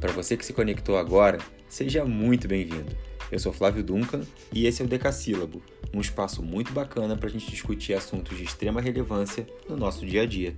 Para você que se conectou agora, seja muito bem-vindo. Eu sou Flávio Duncan e esse é o Decassílabo, um espaço muito bacana para a gente discutir assuntos de extrema relevância no nosso dia a dia.